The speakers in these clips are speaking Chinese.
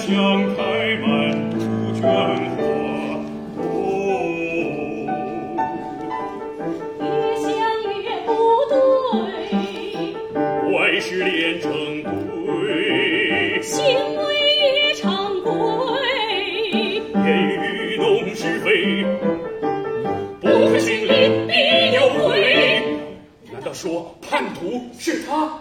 想开满杜鹃花哦越想越不对事连成对行为夜常跪言语弄是非不可心里必有鬼难道说叛徒是他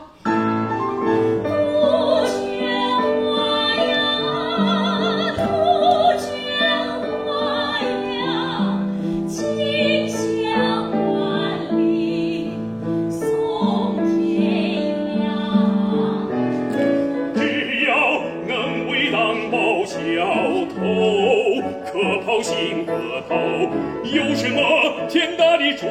可抛心可抛有什么天大的主